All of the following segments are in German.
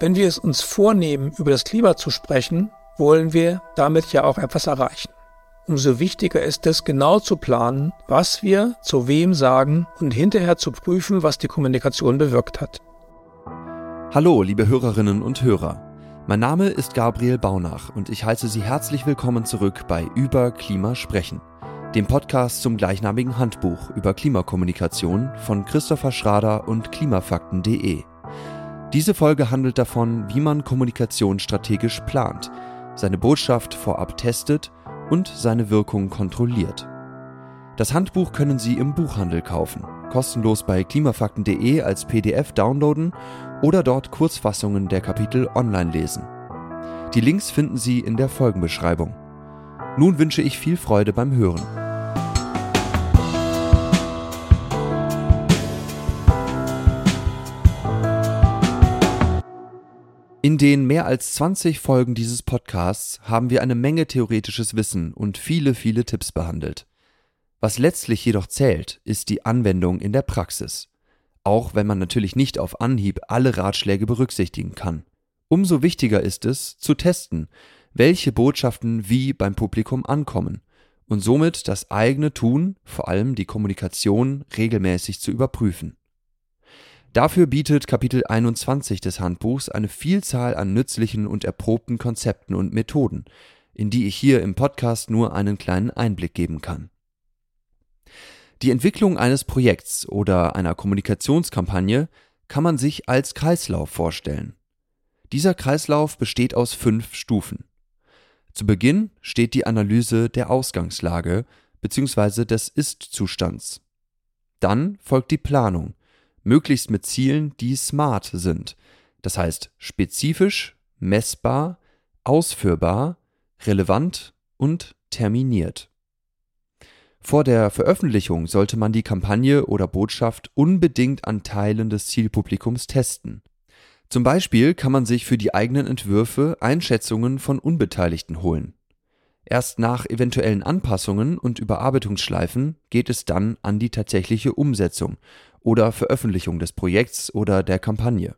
Wenn wir es uns vornehmen, über das Klima zu sprechen, wollen wir damit ja auch etwas erreichen. Umso wichtiger ist es, genau zu planen, was wir zu wem sagen und hinterher zu prüfen, was die Kommunikation bewirkt hat. Hallo, liebe Hörerinnen und Hörer. Mein Name ist Gabriel Baunach und ich heiße Sie herzlich willkommen zurück bei Über Klima sprechen, dem Podcast zum gleichnamigen Handbuch über Klimakommunikation von Christopher Schrader und klimafakten.de. Diese Folge handelt davon, wie man Kommunikation strategisch plant, seine Botschaft vorab testet und seine Wirkung kontrolliert. Das Handbuch können Sie im Buchhandel kaufen, kostenlos bei klimafakten.de als PDF downloaden oder dort Kurzfassungen der Kapitel online lesen. Die Links finden Sie in der Folgenbeschreibung. Nun wünsche ich viel Freude beim Hören. In den mehr als 20 Folgen dieses Podcasts haben wir eine Menge theoretisches Wissen und viele, viele Tipps behandelt. Was letztlich jedoch zählt, ist die Anwendung in der Praxis. Auch wenn man natürlich nicht auf Anhieb alle Ratschläge berücksichtigen kann. Umso wichtiger ist es, zu testen, welche Botschaften wie beim Publikum ankommen und somit das eigene Tun, vor allem die Kommunikation, regelmäßig zu überprüfen. Dafür bietet Kapitel 21 des Handbuchs eine Vielzahl an nützlichen und erprobten Konzepten und Methoden, in die ich hier im Podcast nur einen kleinen Einblick geben kann. Die Entwicklung eines Projekts oder einer Kommunikationskampagne kann man sich als Kreislauf vorstellen. Dieser Kreislauf besteht aus fünf Stufen. Zu Beginn steht die Analyse der Ausgangslage bzw. des Ist-Zustands. Dann folgt die Planung, möglichst mit Zielen, die smart sind, das heißt spezifisch, messbar, ausführbar, relevant und terminiert. Vor der Veröffentlichung sollte man die Kampagne oder Botschaft unbedingt an Teilen des Zielpublikums testen. Zum Beispiel kann man sich für die eigenen Entwürfe Einschätzungen von Unbeteiligten holen. Erst nach eventuellen Anpassungen und Überarbeitungsschleifen geht es dann an die tatsächliche Umsetzung oder Veröffentlichung des Projekts oder der Kampagne.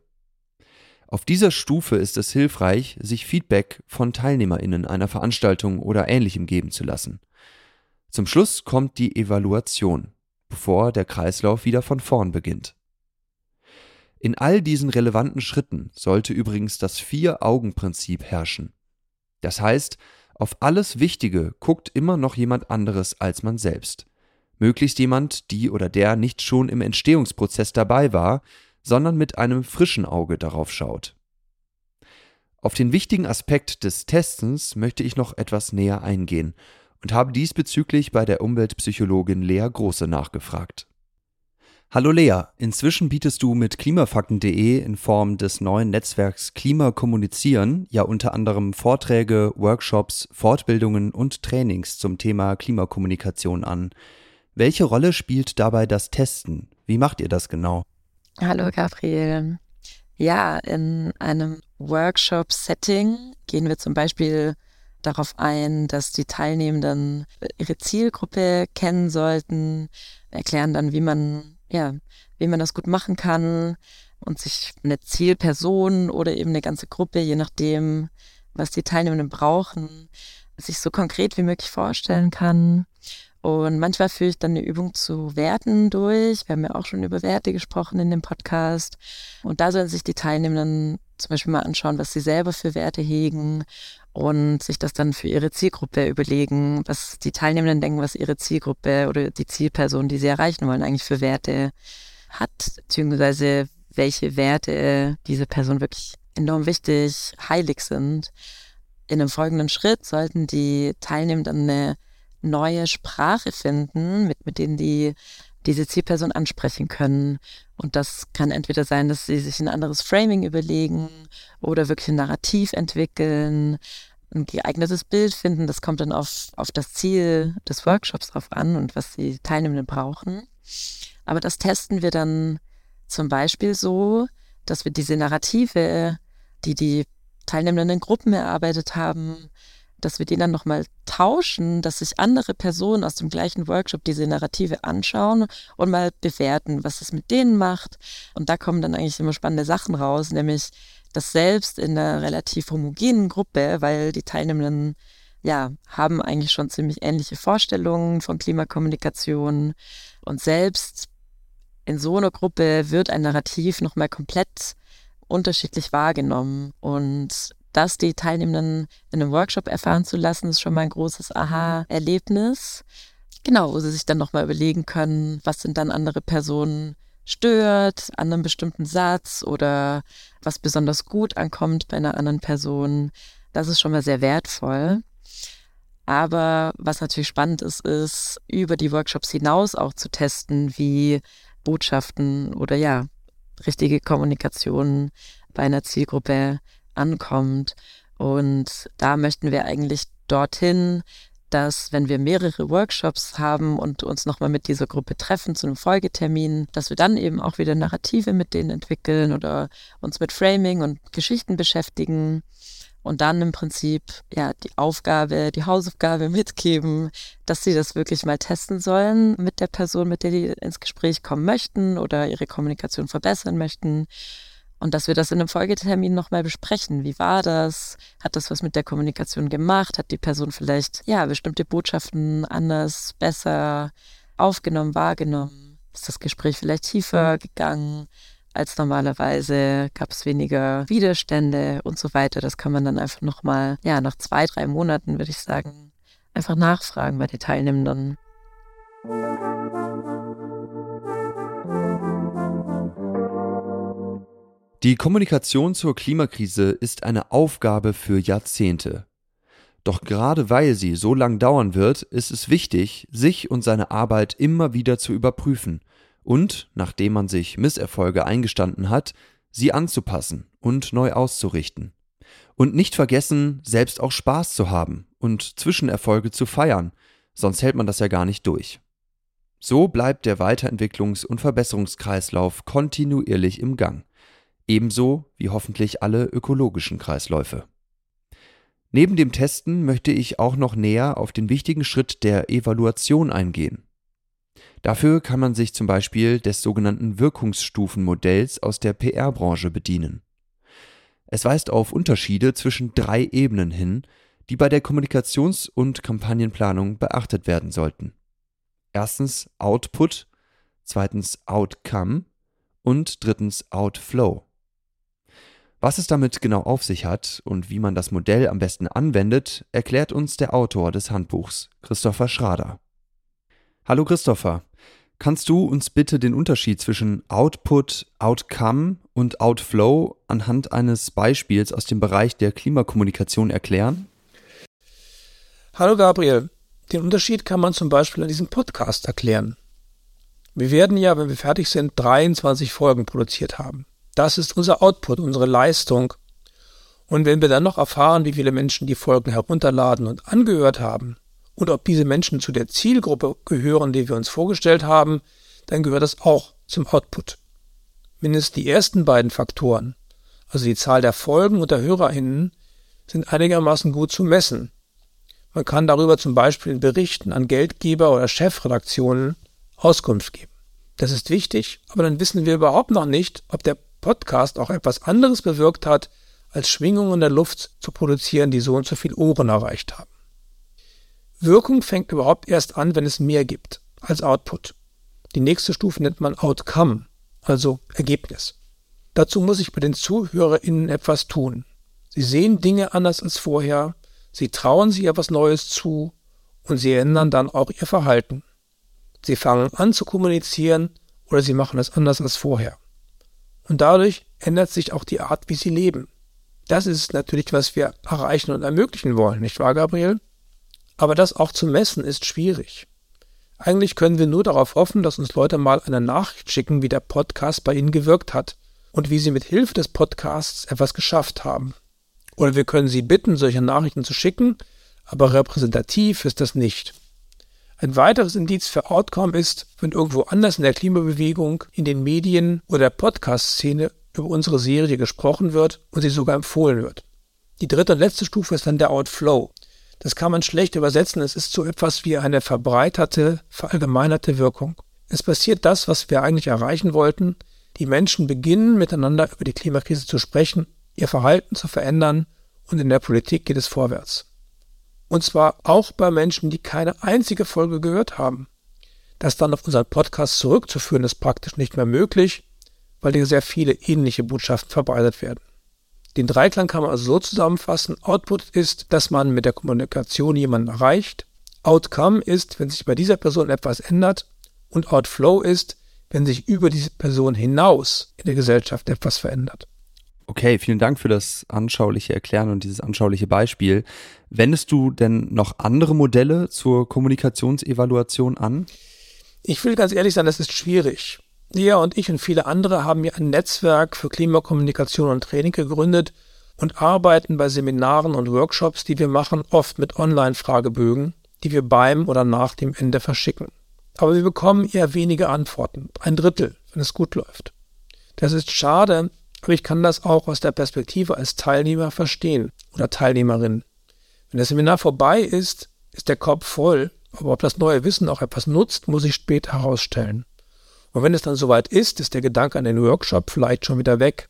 Auf dieser Stufe ist es hilfreich, sich Feedback von Teilnehmerinnen einer Veranstaltung oder ähnlichem geben zu lassen. Zum Schluss kommt die Evaluation, bevor der Kreislauf wieder von vorn beginnt. In all diesen relevanten Schritten sollte übrigens das Vier-Augen-Prinzip herrschen. Das heißt, auf alles Wichtige guckt immer noch jemand anderes als man selbst möglichst jemand, die oder der nicht schon im Entstehungsprozess dabei war, sondern mit einem frischen Auge darauf schaut. Auf den wichtigen Aspekt des Testens möchte ich noch etwas näher eingehen und habe diesbezüglich bei der Umweltpsychologin Lea Große nachgefragt. Hallo Lea, inzwischen bietest du mit klimafakten.de in Form des neuen Netzwerks Klima kommunizieren ja unter anderem Vorträge, Workshops, Fortbildungen und Trainings zum Thema Klimakommunikation an. Welche Rolle spielt dabei das Testen? Wie macht ihr das genau? Hallo Gabriel. Ja, in einem Workshop-Setting gehen wir zum Beispiel darauf ein, dass die Teilnehmenden ihre Zielgruppe kennen sollten, erklären dann, wie man, ja, wie man das gut machen kann und sich eine Zielperson oder eben eine ganze Gruppe, je nachdem, was die Teilnehmenden brauchen, sich so konkret wie möglich vorstellen kann. Und manchmal führe ich dann eine Übung zu Werten durch. Wir haben ja auch schon über Werte gesprochen in dem Podcast. Und da sollen sich die Teilnehmenden zum Beispiel mal anschauen, was sie selber für Werte hegen und sich das dann für ihre Zielgruppe überlegen, was die Teilnehmenden denken, was ihre Zielgruppe oder die Zielperson, die sie erreichen wollen, eigentlich für Werte hat, beziehungsweise welche Werte diese Person wirklich enorm wichtig, heilig sind. In einem folgenden Schritt sollten die Teilnehmenden eine neue Sprache finden, mit, mit denen die diese Zielperson ansprechen können. Und das kann entweder sein, dass sie sich ein anderes Framing überlegen oder wirklich ein Narrativ entwickeln, ein geeignetes Bild finden. Das kommt dann auf, auf das Ziel des Workshops drauf an und was die Teilnehmenden brauchen. Aber das testen wir dann zum Beispiel so, dass wir diese Narrative, die die Teilnehmenden in Gruppen erarbeitet haben, dass wir den dann nochmal tauschen, dass sich andere Personen aus dem gleichen Workshop diese Narrative anschauen und mal bewerten, was es mit denen macht. Und da kommen dann eigentlich immer spannende Sachen raus, nämlich dass selbst in einer relativ homogenen Gruppe, weil die Teilnehmenden ja, haben eigentlich schon ziemlich ähnliche Vorstellungen von Klimakommunikation und selbst in so einer Gruppe wird ein Narrativ nochmal komplett unterschiedlich wahrgenommen und das die Teilnehmenden in einem Workshop erfahren zu lassen, ist schon mal ein großes Aha-Erlebnis. Genau, wo sie sich dann nochmal überlegen können, was sind dann andere Personen stört an einem bestimmten Satz oder was besonders gut ankommt bei einer anderen Person. Das ist schon mal sehr wertvoll. Aber was natürlich spannend ist, ist, über die Workshops hinaus auch zu testen, wie Botschaften oder ja, richtige Kommunikation bei einer Zielgruppe ankommt. Und da möchten wir eigentlich dorthin, dass wenn wir mehrere Workshops haben und uns nochmal mit dieser Gruppe treffen zu einem Folgetermin, dass wir dann eben auch wieder Narrative mit denen entwickeln oder uns mit Framing und Geschichten beschäftigen und dann im Prinzip ja die Aufgabe, die Hausaufgabe mitgeben, dass sie das wirklich mal testen sollen mit der Person, mit der die ins Gespräch kommen möchten oder ihre Kommunikation verbessern möchten und dass wir das in einem Folgetermin nochmal besprechen. Wie war das? Hat das was mit der Kommunikation gemacht? Hat die Person vielleicht, ja, bestimmte Botschaften anders, besser aufgenommen, wahrgenommen? Ist das Gespräch vielleicht tiefer gegangen als normalerweise? Gab es weniger Widerstände und so weiter? Das kann man dann einfach nochmal, ja, nach zwei, drei Monaten, würde ich sagen, einfach nachfragen bei den Teilnehmenden. Die Kommunikation zur Klimakrise ist eine Aufgabe für Jahrzehnte. Doch gerade weil sie so lang dauern wird, ist es wichtig, sich und seine Arbeit immer wieder zu überprüfen und, nachdem man sich Misserfolge eingestanden hat, sie anzupassen und neu auszurichten. Und nicht vergessen, selbst auch Spaß zu haben und Zwischenerfolge zu feiern, sonst hält man das ja gar nicht durch. So bleibt der Weiterentwicklungs- und Verbesserungskreislauf kontinuierlich im Gang ebenso wie hoffentlich alle ökologischen Kreisläufe. Neben dem Testen möchte ich auch noch näher auf den wichtigen Schritt der Evaluation eingehen. Dafür kann man sich zum Beispiel des sogenannten Wirkungsstufenmodells aus der PR-Branche bedienen. Es weist auf Unterschiede zwischen drei Ebenen hin, die bei der Kommunikations- und Kampagnenplanung beachtet werden sollten. Erstens Output, zweitens Outcome und drittens Outflow. Was es damit genau auf sich hat und wie man das Modell am besten anwendet, erklärt uns der Autor des Handbuchs, Christopher Schrader. Hallo Christopher, kannst du uns bitte den Unterschied zwischen Output, Outcome und Outflow anhand eines Beispiels aus dem Bereich der Klimakommunikation erklären? Hallo Gabriel, den Unterschied kann man zum Beispiel an diesem Podcast erklären. Wir werden ja, wenn wir fertig sind, 23 Folgen produziert haben. Das ist unser Output, unsere Leistung. Und wenn wir dann noch erfahren, wie viele Menschen die Folgen herunterladen und angehört haben und ob diese Menschen zu der Zielgruppe gehören, die wir uns vorgestellt haben, dann gehört das auch zum Output. Mindestens die ersten beiden Faktoren, also die Zahl der Folgen und der HörerInnen, sind einigermaßen gut zu messen. Man kann darüber zum Beispiel in Berichten an Geldgeber oder Chefredaktionen Auskunft geben. Das ist wichtig, aber dann wissen wir überhaupt noch nicht, ob der Podcast auch etwas anderes bewirkt hat, als Schwingungen in der Luft zu produzieren, die so und so viel Ohren erreicht haben. Wirkung fängt überhaupt erst an, wenn es mehr gibt als Output. Die nächste Stufe nennt man Outcome, also Ergebnis. Dazu muss ich bei den ZuhörerInnen etwas tun. Sie sehen Dinge anders als vorher, sie trauen sich etwas Neues zu und sie ändern dann auch ihr Verhalten. Sie fangen an zu kommunizieren oder sie machen es anders als vorher. Und dadurch ändert sich auch die Art, wie sie leben. Das ist natürlich, was wir erreichen und ermöglichen wollen, nicht wahr, Gabriel? Aber das auch zu messen ist schwierig. Eigentlich können wir nur darauf hoffen, dass uns Leute mal eine Nachricht schicken, wie der Podcast bei ihnen gewirkt hat und wie sie mit Hilfe des Podcasts etwas geschafft haben. Oder wir können sie bitten, solche Nachrichten zu schicken, aber repräsentativ ist das nicht. Ein weiteres Indiz für Outcome ist, wenn irgendwo anders in der Klimabewegung, in den Medien oder der Podcast-Szene über unsere Serie gesprochen wird und sie sogar empfohlen wird. Die dritte und letzte Stufe ist dann der Outflow. Das kann man schlecht übersetzen. Es ist so etwas wie eine verbreiterte, verallgemeinerte Wirkung. Es passiert das, was wir eigentlich erreichen wollten. Die Menschen beginnen miteinander über die Klimakrise zu sprechen, ihr Verhalten zu verändern und in der Politik geht es vorwärts. Und zwar auch bei Menschen, die keine einzige Folge gehört haben. Das dann auf unseren Podcast zurückzuführen, ist praktisch nicht mehr möglich, weil hier sehr viele ähnliche Botschaften verbreitet werden. Den Dreiklang kann man also so zusammenfassen. Output ist, dass man mit der Kommunikation jemanden erreicht. Outcome ist, wenn sich bei dieser Person etwas ändert. Und Outflow ist, wenn sich über diese Person hinaus in der Gesellschaft etwas verändert. Okay, vielen Dank für das anschauliche Erklären und dieses anschauliche Beispiel. Wendest du denn noch andere Modelle zur Kommunikationsevaluation an? Ich will ganz ehrlich sein, das ist schwierig. Lea und ich und viele andere haben hier ein Netzwerk für Klimakommunikation und Training gegründet und arbeiten bei Seminaren und Workshops, die wir machen, oft mit Online-Fragebögen, die wir beim oder nach dem Ende verschicken. Aber wir bekommen eher wenige Antworten, ein Drittel, wenn es gut läuft. Das ist schade, aber ich kann das auch aus der Perspektive als Teilnehmer verstehen oder Teilnehmerin. Wenn das Seminar vorbei ist, ist der Kopf voll, aber ob das neue Wissen auch etwas nutzt, muss ich später herausstellen. Und wenn es dann soweit ist, ist der Gedanke an den Workshop vielleicht schon wieder weg.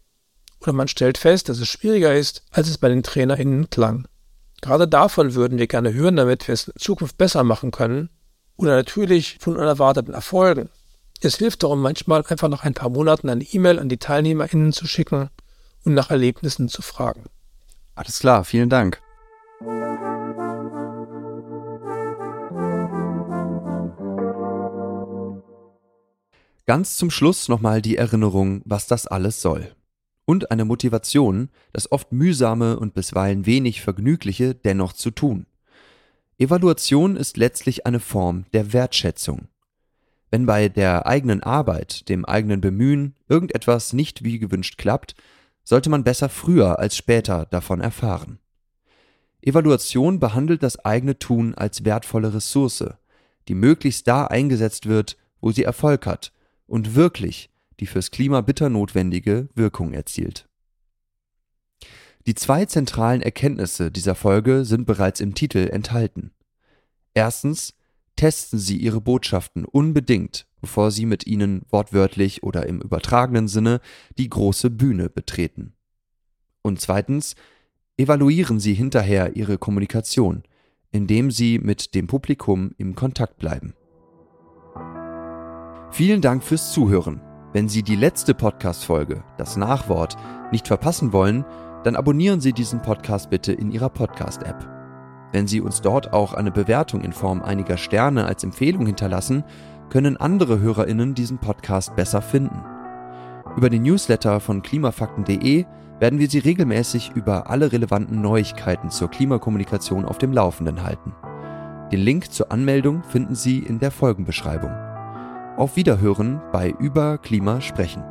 Oder man stellt fest, dass es schwieriger ist, als es bei den TrainerInnen klang. Gerade davon würden wir gerne hören, damit wir es in Zukunft besser machen können. Oder natürlich von unerwarteten Erfolgen. Es hilft darum manchmal einfach nach ein paar Monaten eine E-Mail an die TeilnehmerInnen zu schicken und nach Erlebnissen zu fragen. Alles klar, vielen Dank. Ganz zum Schluss nochmal die Erinnerung, was das alles soll. Und eine Motivation, das oft mühsame und bisweilen wenig vergnügliche dennoch zu tun. Evaluation ist letztlich eine Form der Wertschätzung. Wenn bei der eigenen Arbeit, dem eigenen Bemühen irgendetwas nicht wie gewünscht klappt, sollte man besser früher als später davon erfahren. Evaluation behandelt das eigene Tun als wertvolle Ressource, die möglichst da eingesetzt wird, wo sie Erfolg hat und wirklich die fürs Klima bitter notwendige Wirkung erzielt. Die zwei zentralen Erkenntnisse dieser Folge sind bereits im Titel enthalten. Erstens, testen Sie Ihre Botschaften unbedingt, bevor Sie mit ihnen wortwörtlich oder im übertragenen Sinne die große Bühne betreten. Und zweitens, evaluieren Sie hinterher Ihre Kommunikation, indem Sie mit dem Publikum im Kontakt bleiben. Vielen Dank fürs Zuhören. Wenn Sie die letzte Podcast-Folge, das Nachwort, nicht verpassen wollen, dann abonnieren Sie diesen Podcast bitte in Ihrer Podcast-App. Wenn Sie uns dort auch eine Bewertung in Form einiger Sterne als Empfehlung hinterlassen, können andere HörerInnen diesen Podcast besser finden. Über den Newsletter von klimafakten.de werden wir Sie regelmäßig über alle relevanten Neuigkeiten zur Klimakommunikation auf dem Laufenden halten. Den Link zur Anmeldung finden Sie in der Folgenbeschreibung. Auf Wiederhören bei Über Klima sprechen.